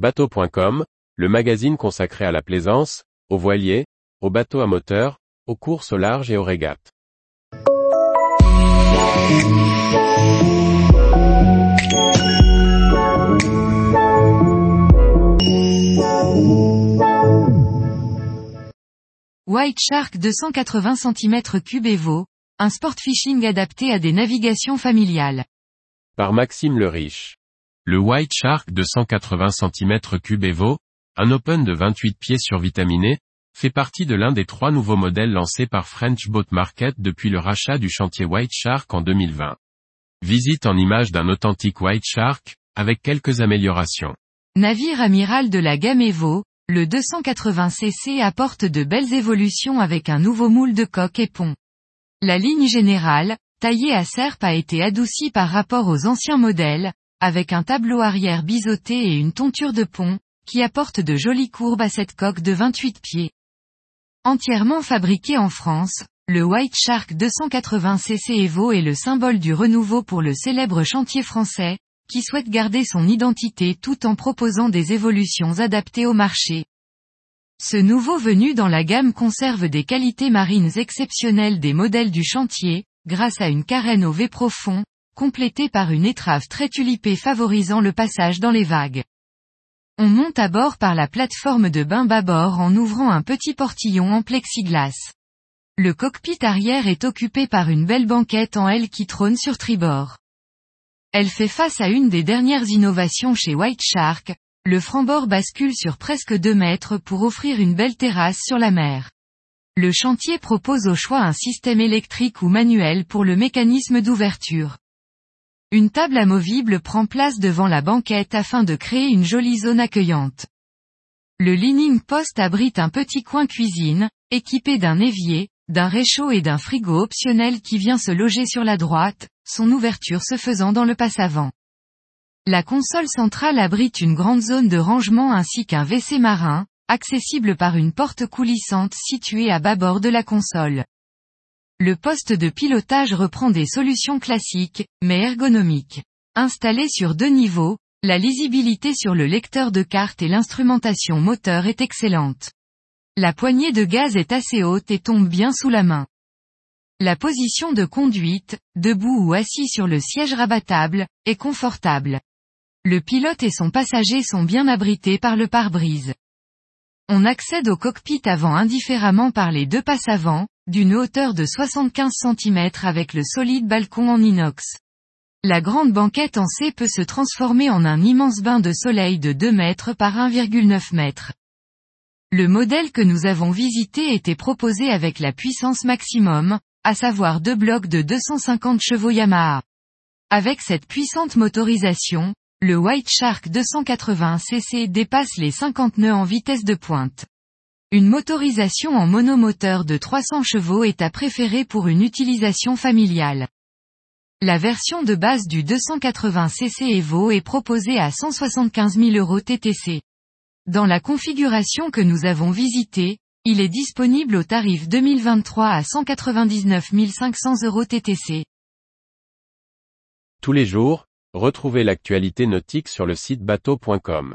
Bateau.com, le magazine consacré à la plaisance, aux voiliers, aux bateaux à moteur, aux courses au large et aux régates. White Shark 280 cm3 Evo, un sport fishing adapté à des navigations familiales. Par Maxime le Riche. Le White Shark de 180 cm3 Evo, un open de 28 pieds survitaminé, fait partie de l'un des trois nouveaux modèles lancés par French Boat Market depuis le rachat du chantier White Shark en 2020. Visite en image d'un authentique White Shark, avec quelques améliorations. Navire amiral de la gamme Evo, le 280cc apporte de belles évolutions avec un nouveau moule de coque et pont. La ligne générale, taillée à serpe a été adoucie par rapport aux anciens modèles, avec un tableau arrière biseauté et une tonture de pont, qui apporte de jolies courbes à cette coque de 28 pieds. Entièrement fabriqué en France, le White Shark 280cc Evo est le symbole du renouveau pour le célèbre chantier français, qui souhaite garder son identité tout en proposant des évolutions adaptées au marché. Ce nouveau venu dans la gamme conserve des qualités marines exceptionnelles des modèles du chantier, grâce à une carène au V profond, complété par une étrave très tulipée favorisant le passage dans les vagues. On monte à bord par la plateforme de bain bâbord en ouvrant un petit portillon en plexiglas. Le cockpit arrière est occupé par une belle banquette en L qui trône sur tribord. Elle fait face à une des dernières innovations chez White Shark, le franc-bord bascule sur presque 2 mètres pour offrir une belle terrasse sur la mer. Le chantier propose au choix un système électrique ou manuel pour le mécanisme d'ouverture. Une table amovible prend place devant la banquette afin de créer une jolie zone accueillante. Le Leaning Post abrite un petit coin cuisine, équipé d'un évier, d'un réchaud et d'un frigo optionnel qui vient se loger sur la droite, son ouverture se faisant dans le passe-avant. La console centrale abrite une grande zone de rangement ainsi qu'un WC marin, accessible par une porte coulissante située à bâbord de la console. Le poste de pilotage reprend des solutions classiques, mais ergonomiques. Installé sur deux niveaux, la lisibilité sur le lecteur de carte et l'instrumentation moteur est excellente. La poignée de gaz est assez haute et tombe bien sous la main. La position de conduite, debout ou assis sur le siège rabattable, est confortable. Le pilote et son passager sont bien abrités par le pare-brise. On accède au cockpit avant indifféremment par les deux passes avant, d'une hauteur de 75 cm avec le solide balcon en inox. La grande banquette en C peut se transformer en un immense bain de soleil de 2 mètres par 1,9 mètres. Le modèle que nous avons visité était proposé avec la puissance maximum, à savoir deux blocs de 250 chevaux Yamaha. Avec cette puissante motorisation, le White Shark 280 cc dépasse les 50 nœuds en vitesse de pointe. Une motorisation en monomoteur de 300 chevaux est à préférer pour une utilisation familiale. La version de base du 280 cc Evo est proposée à 175 000 euros TTC. Dans la configuration que nous avons visitée, il est disponible au tarif 2023 à 199 500 euros TTC. Tous les jours, Retrouvez l'actualité nautique sur le site bateau.com.